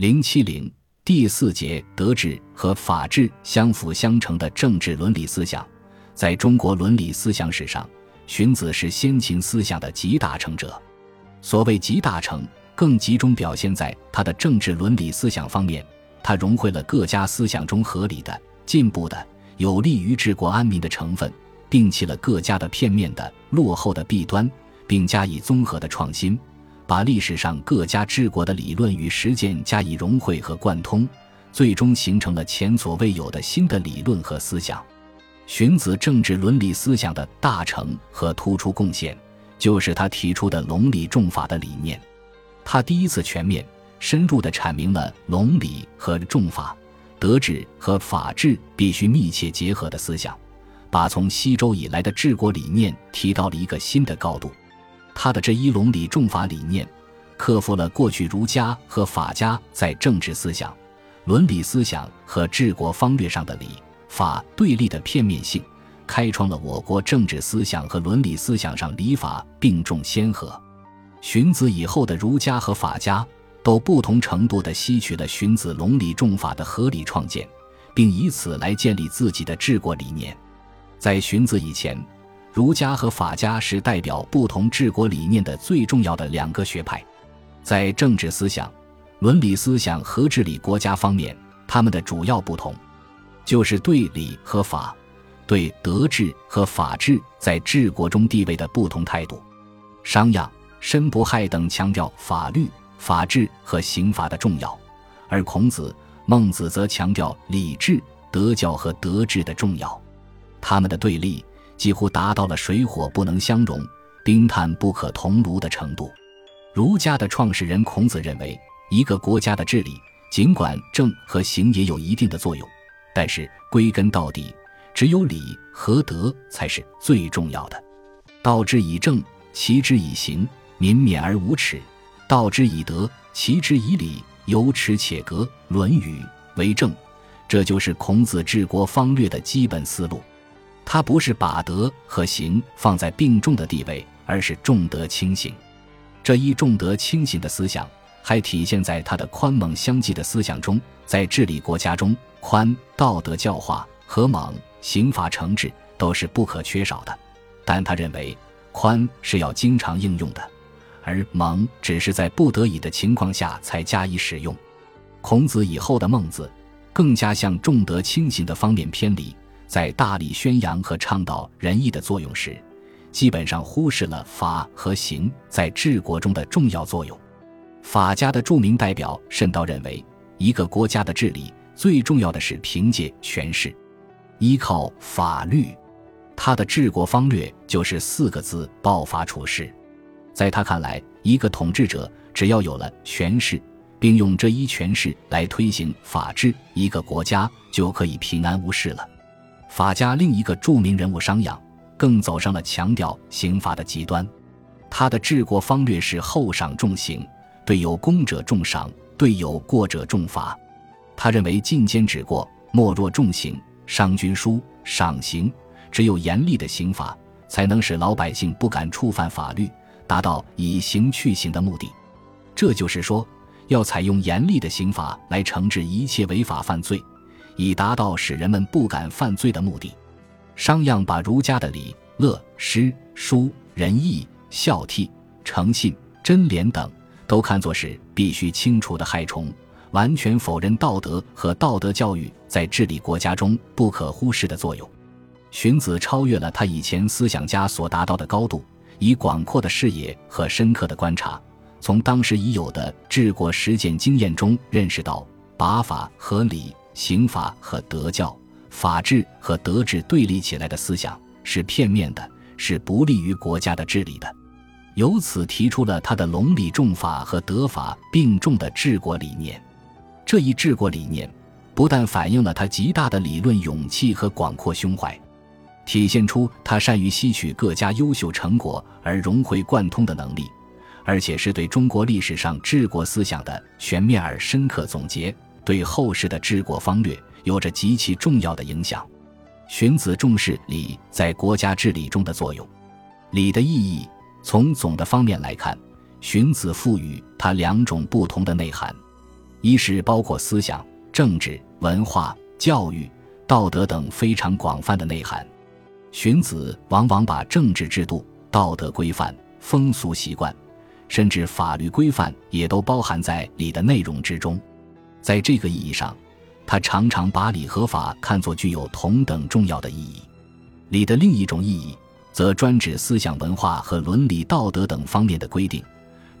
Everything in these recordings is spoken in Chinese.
零七零第四节德治和法治相辅相成的政治伦理思想，在中国伦理思想史上，荀子是先秦思想的集大成者。所谓集大成，更集中表现在他的政治伦理思想方面。他融汇了各家思想中合理的、进步的、有利于治国安民的成分，摒弃了各家的片面的、落后的弊端，并加以综合的创新。把历史上各家治国的理论与实践加以融汇和贯通，最终形成了前所未有的新的理论和思想。荀子政治伦理思想的大成和突出贡献，就是他提出的伦理重法的理念。他第一次全面、深入地阐明了伦理和重法、德治和法治必须密切结合的思想，把从西周以来的治国理念提到了一个新的高度。他的这一伦理重法理念，克服了过去儒家和法家在政治思想、伦理思想和治国方略上的礼法对立的片面性，开创了我国政治思想和伦理思想上礼法并重先河。荀子以后的儒家和法家都不同程度地吸取了荀子伦理重法的合理创建，并以此来建立自己的治国理念。在荀子以前。儒家和法家是代表不同治国理念的最重要的两个学派，在政治思想、伦理思想和治理国家方面，他们的主要不同，就是对礼和法、对德治和法治在治国中地位的不同态度。商鞅、申不害等强调法律、法治和刑罚的重要，而孔子、孟子则强调礼治、德教和德治的重要。他们的对立。几乎达到了水火不能相容、冰炭不可同炉的程度。儒家的创始人孔子认为，一个国家的治理，尽管政和刑也有一定的作用，但是归根到底，只有礼和德才是最重要的。道之以政，齐之以刑，民免而无耻；道之以德，齐之以礼，有耻且格。《论语》为政，这就是孔子治国方略的基本思路。他不是把德和刑放在并重的地位，而是重德轻刑。这一重德轻刑的思想，还体现在他的宽猛相济的思想中。在治理国家中，宽道德教化和猛刑法惩治都是不可缺少的。但他认为，宽是要经常应用的，而猛只是在不得已的情况下才加以使用。孔子以后的孟子，更加向重德轻刑的方面偏离。在大力宣扬和倡导仁义的作用时，基本上忽视了法和刑在治国中的重要作用。法家的著名代表慎道认为，一个国家的治理最重要的是凭借权势，依靠法律。他的治国方略就是四个字：报法处事。在他看来，一个统治者只要有了权势，并用这一权势来推行法治，一个国家就可以平安无事了。法家另一个著名人物商鞅，更走上了强调刑罚的极端。他的治国方略是厚赏重刑，对有功者重赏，对有过者重罚。他认为进奸止过，莫若重刑。商君书赏刑，只有严厉的刑罚，才能使老百姓不敢触犯法律，达到以刑去刑的目的。这就是说，要采用严厉的刑罚来惩治一切违法犯罪。以达到使人们不敢犯罪的目的，商鞅把儒家的礼、乐、诗、书、仁义、孝悌、诚信、贞廉等都看作是必须清除的害虫，完全否认道德和道德教育在治理国家中不可忽视的作用。荀子超越了他以前思想家所达到的高度，以广阔的视野和深刻的观察，从当时已有的治国实践经验中认识到把法和礼。刑法和德教、法治和德治对立起来的思想是片面的，是不利于国家的治理的。由此提出了他的隆理重法和德法并重的治国理念。这一治国理念不但反映了他极大的理论勇气和广阔胸怀，体现出他善于吸取各家优秀成果而融会贯通的能力，而且是对中国历史上治国思想的全面而深刻总结。对后世的治国方略有着极其重要的影响。荀子重视礼在国家治理中的作用。礼的意义，从总的方面来看，荀子赋予它两种不同的内涵。一是包括思想、政治、文化、教育、道德等非常广泛的内涵。荀子往往把政治制度、道德规范、风俗习惯，甚至法律规范也都包含在礼的内容之中。在这个意义上，他常常把礼和法看作具有同等重要的意义。礼的另一种意义，则专指思想文化和伦理道德等方面的规定。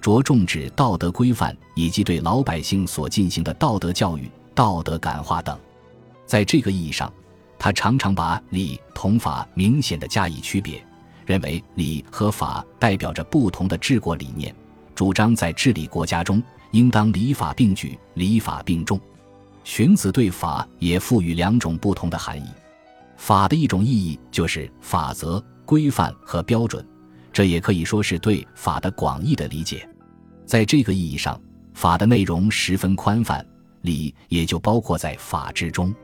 着重指道德规范以及对老百姓所进行的道德教育、道德感化等。在这个意义上，他常常把礼同法明显的加以区别，认为礼和法代表着不同的治国理念，主张在治理国家中应当礼法并举、礼法并重。荀子对法也赋予两种不同的含义。法的一种意义就是法则、规范和标准。这也可以说是对法的广义的理解，在这个意义上，法的内容十分宽泛，礼也就包括在法之中。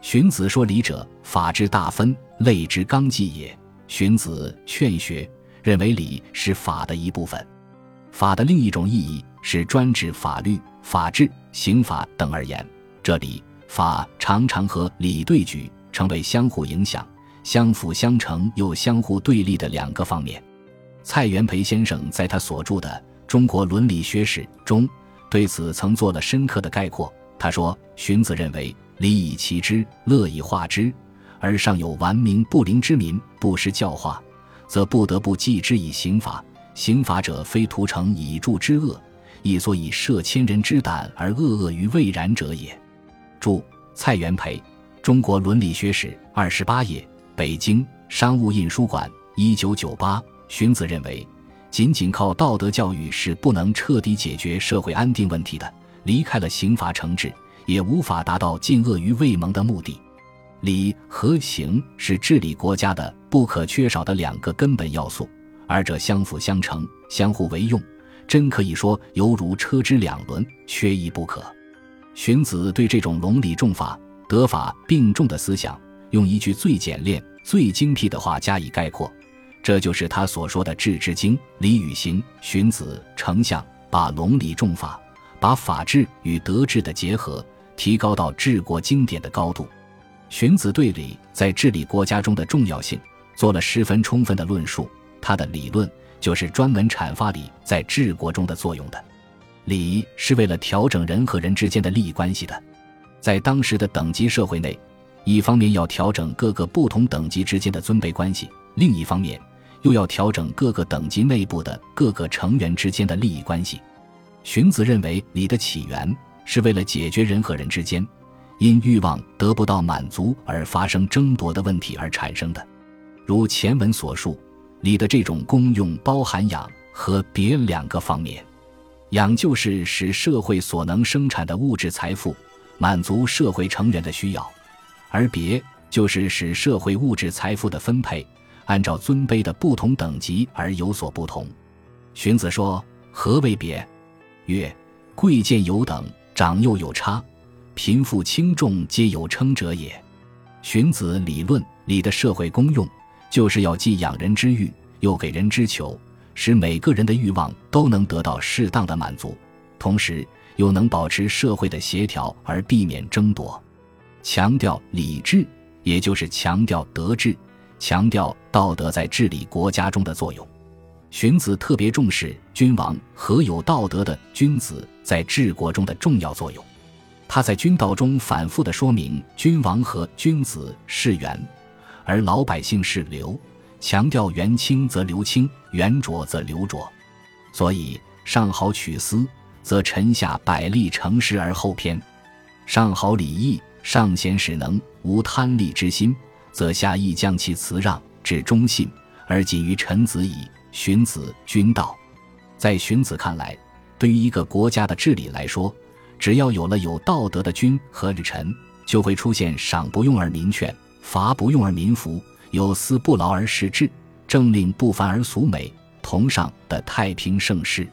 荀子说：“礼者，法之大分，类之纲纪也。”荀子《劝学》认为礼是法的一部分。法的另一种意义是专指法律、法治、刑法等而言。这里法常常和礼对举，成为相互影响、相辅相成又相互对立的两个方面。蔡元培先生在他所著的《中国伦理学史》中，对此曾做了深刻的概括。他说：“荀子认为，礼以齐之，乐以化之，而上有顽冥不灵之民，不施教化，则不得不继之以刑法。刑法者，非图成以助之恶，亦所以摄千人之胆而恶恶于未然者也。”注：蔡元培，《中国伦理学史》二十八页，北京商务印书馆，一九九八。荀子认为，仅仅靠道德教育是不能彻底解决社会安定问题的。离开了刑罚惩治，也无法达到禁恶于未萌的目的。礼和刑是治理国家的不可缺少的两个根本要素，二者相辅相成，相互为用，真可以说犹如车之两轮，缺一不可。荀子对这种隆礼重法、德法并重的思想，用一句最简练、最精辟的话加以概括。这就是他所说的“治之经，礼与行”。荀子、丞相把隆礼重法，把法治与德治的结合提高到治国经典的高度。荀子对礼在治理国家中的重要性做了十分充分的论述。他的理论就是专门阐发礼在治国中的作用的。礼是为了调整人和人之间的利益关系的。在当时的等级社会内，一方面要调整各个不同等级之间的尊卑关系，另一方面。又要调整各个等级内部的各个成员之间的利益关系。荀子认为，礼的起源是为了解决人和人之间因欲望得不到满足而发生争夺的问题而产生的。如前文所述，礼的这种功用包含养和别两个方面。养就是使社会所能生产的物质财富满足社会成员的需要，而别就是使社会物质财富的分配。按照尊卑的不同等级而有所不同。荀子说：“何为别？曰：贵贱有等，长幼有差，贫富轻重皆有称者也。”荀子理论里的社会公用，就是要既养人之欲，又给人之求，使每个人的欲望都能得到适当的满足，同时又能保持社会的协调而避免争夺。强调礼治，也就是强调德治。强调道德在治理国家中的作用，荀子特别重视君王和有道德的君子在治国中的重要作用。他在君道中反复的说明，君王和君子是源，而老百姓是流，强调元清则流清，元浊则流浊。所以上好取私，则臣下百利成实而后偏；上好礼义，上贤使能，无贪利之心。则下亦将其辞让至忠信，而仅于臣子矣。荀子《君道》在荀子看来，对于一个国家的治理来说，只要有了有道德的君和臣，就会出现赏不用而民劝，罚不用而民服，有司不劳而食之，政令不凡而俗美，同上的太平盛世。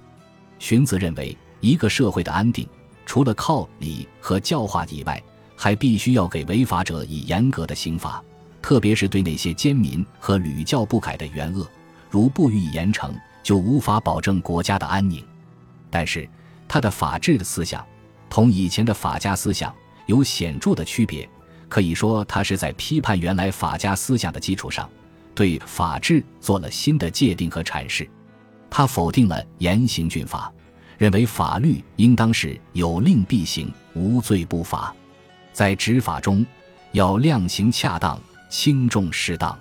荀子认为，一个社会的安定，除了靠礼和教化以外，还必须要给违法者以严格的刑罚。特别是对那些奸民和屡教不改的元恶，如不予以严惩，就无法保证国家的安宁。但是，他的法治的思想，同以前的法家思想有显著的区别。可以说，他是在批判原来法家思想的基础上，对法治做了新的界定和阐释。他否定了严刑峻法，认为法律应当是有令必行，无罪不罚。在执法中，要量刑恰当，轻重适当。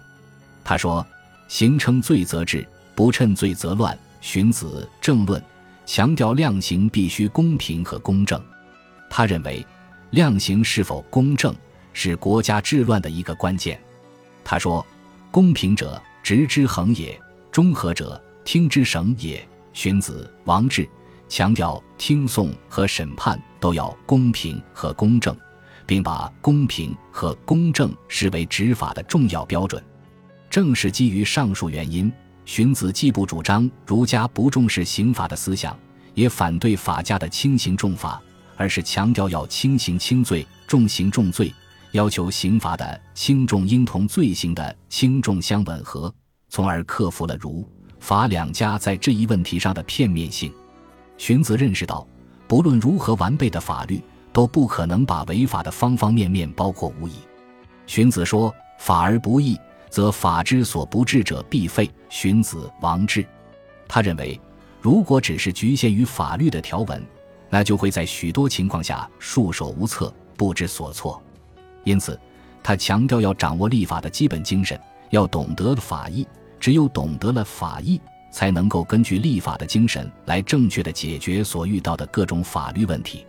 他说：“刑称罪则治，不称罪则乱。”荀子正论强调量刑必须公平和公正。他认为，量刑是否公正。是国家治乱的一个关键。他说：“公平者，直之衡也；中和者，听之绳也。”荀子、王志强调听讼和审判都要公平和公正，并把公平和公正视为执法的重要标准。正是基于上述原因，荀子既不主张儒家不重视刑法的思想，也反对法家的轻刑重法，而是强调要轻刑轻罪，重刑重罪。要求刑罚的轻重应同罪行的轻重相吻合，从而克服了儒法两家在这一问题上的片面性。荀子认识到，不论如何完备的法律，都不可能把违法的方方面面包括无疑。荀子说：“法而不义，则法之所不治者必废。”荀子、王志。他认为，如果只是局限于法律的条文，那就会在许多情况下束手无策、不知所措。因此，他强调要掌握立法的基本精神，要懂得法义。只有懂得了法义，才能够根据立法的精神来正确的解决所遇到的各种法律问题。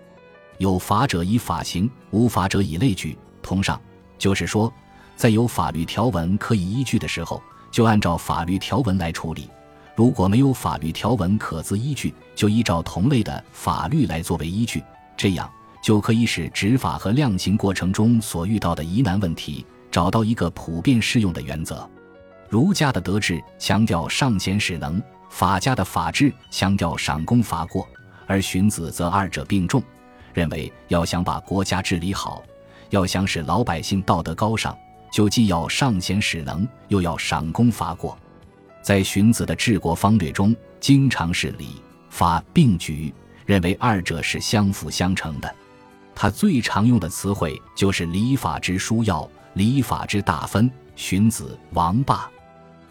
有法者以法行，无法者以类聚。同上，就是说，在有法律条文可以依据的时候，就按照法律条文来处理；如果没有法律条文可资依据，就依照同类的法律来作为依据。这样。就可以使执法和量刑过程中所遇到的疑难问题找到一个普遍适用的原则。儒家的德治强调上贤使能，法家的法治强调赏功罚过，而荀子则二者并重，认为要想把国家治理好，要想使老百姓道德高尚，就既要上贤使能，又要赏功罚过。在荀子的治国方略中，经常是礼法并举，认为二者是相辅相成的。他最常用的词汇就是“礼法之枢要，礼法之大分”。荀子、王霸。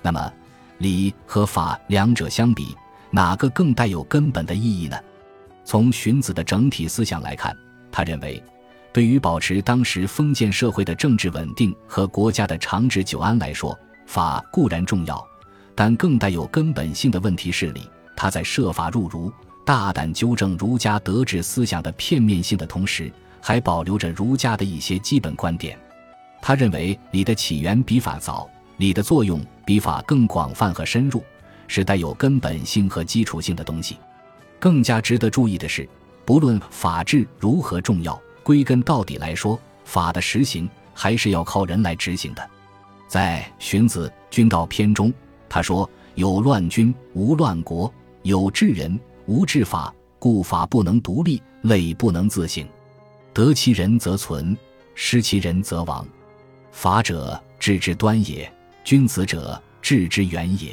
那么，礼和法两者相比，哪个更带有根本的意义呢？从荀子的整体思想来看，他认为，对于保持当时封建社会的政治稳定和国家的长治久安来说，法固然重要，但更带有根本性的问题是礼。他在设法入儒。大胆纠正儒家德治思想的片面性的同时，还保留着儒家的一些基本观点。他认为礼的起源比法早，礼的作用比法更广泛和深入，是带有根本性和基础性的东西。更加值得注意的是，不论法治如何重要，归根到底来说，法的实行还是要靠人来执行的。在《荀子·君道篇》中，他说：“有乱君，无乱国；有治人。”无治法，故法不能独立，类不能自省。得其人则存，失其人则亡。法者，治之端也；君子者，治之源也。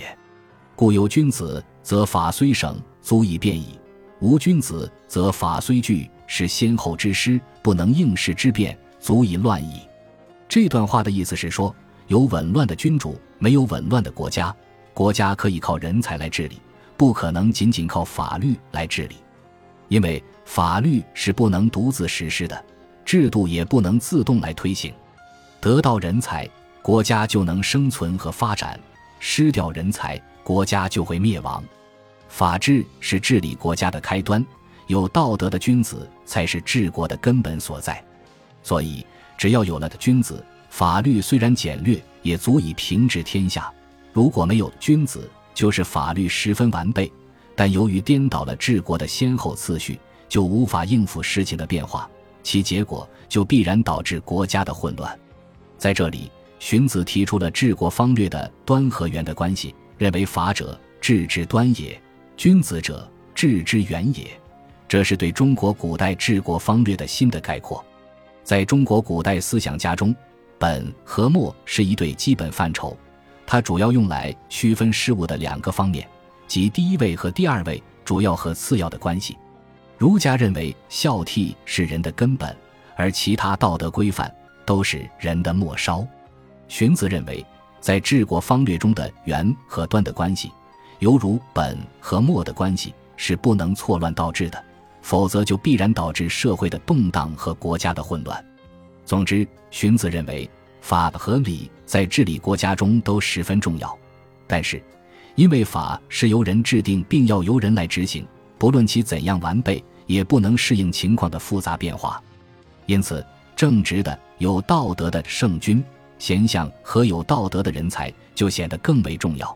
故有君子，则法虽省，足以变矣；无君子，则法虽具，是先后之师，不能应时之变，足以乱矣。这段话的意思是说，有紊乱的君主，没有紊乱的国家。国家可以靠人才来治理。不可能仅仅靠法律来治理，因为法律是不能独自实施的，制度也不能自动来推行。得到人才，国家就能生存和发展；失掉人才，国家就会灭亡。法治是治理国家的开端，有道德的君子才是治国的根本所在。所以，只要有了君子，法律虽然简略，也足以平治天下。如果没有君子，就是法律十分完备，但由于颠倒了治国的先后次序，就无法应付事情的变化，其结果就必然导致国家的混乱。在这里，荀子提出了治国方略的端和圆的关系，认为法者治之端也，君子者治之远也。这是对中国古代治国方略的新的概括。在中国古代思想家中，本和末是一对基本范畴。它主要用来区分事物的两个方面，即第一位和第二位，主要和次要的关系。儒家认为孝悌是人的根本，而其他道德规范都是人的末梢。荀子认为，在治国方略中的圆和端的关系，犹如本和末的关系，是不能错乱倒置的，否则就必然导致社会的动荡和国家的混乱。总之，荀子认为法和理在治理国家中都十分重要，但是，因为法是由人制定，并要由人来执行，不论其怎样完备，也不能适应情况的复杂变化，因此，正直的、有道德的圣君。贤相和有道德的人才就显得更为重要。